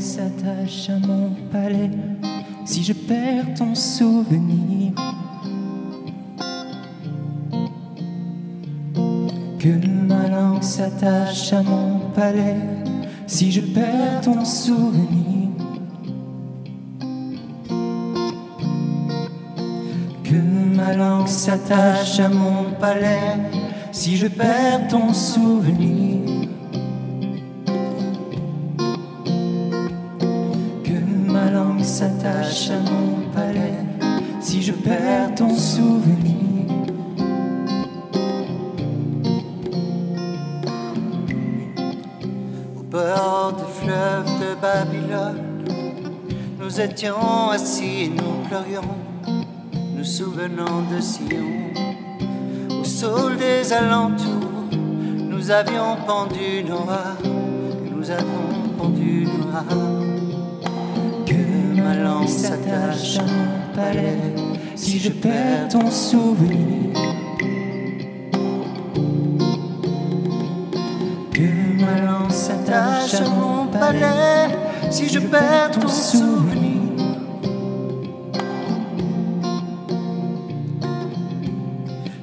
s'attache à mon palais, si je perds ton souvenir. Que ma langue s'attache à mon palais, si je perds ton souvenir. Que ma langue s'attache à mon palais, si je perds ton souvenir. S'attache à mon palais, si je perds ton souvenir. Au bord des fleuves de Babylone, nous étions assis et nous pleurions, nous souvenant de Sion. Au sol des alentours, nous avions pendu noir, nous avons pendu. Que ma langue s'attache à palais, si je perds ton souvenir. Que ma langue s'attache à mon palais, si je perds ton souvenir.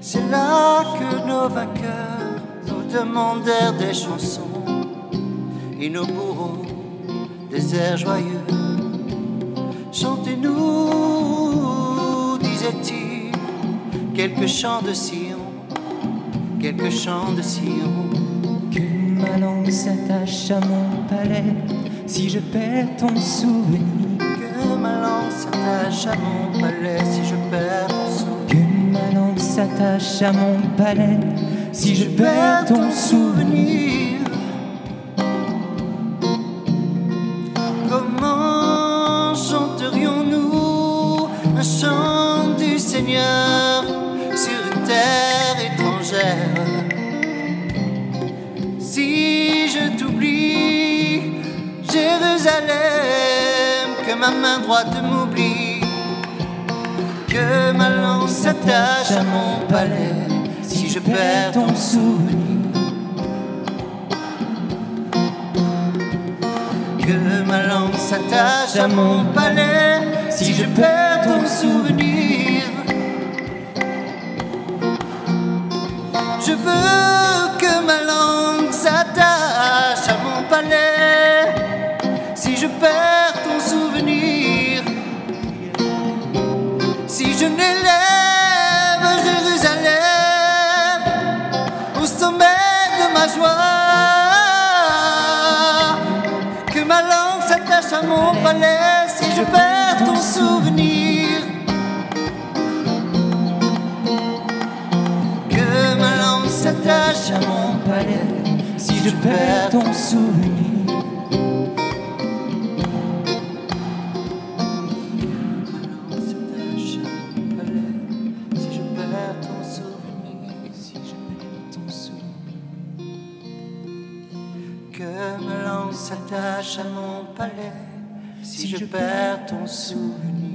C'est là que nos vainqueurs nous demandèrent des chansons et nos bourreaux des airs joyeux. Chantez-nous, disait-il, quelques chants de Sion, quelques chants de Sion. Que ma langue s'attache à mon palais, si je perds ton souvenir. Que ma langue s'attache à mon palais si je perds ton souvenir. Que ma langue s'attache à mon palais, si je perds ton souvenir. Un chant du Seigneur sur une terre étrangère Si je t'oublie, Jérusalem, que ma main droite m'oublie, que ma langue s'attache à mon palais si je perds ton souvenir. Que ma langue s'attache à mon palais au sommet de ma joie, que ma langue s'attache à mon palais si je perds ton souvenir. Que ma langue s'attache à mon palais Si je perds ton souvenir. Que ma langue s'attache à mon palais si je perds ton souvenir.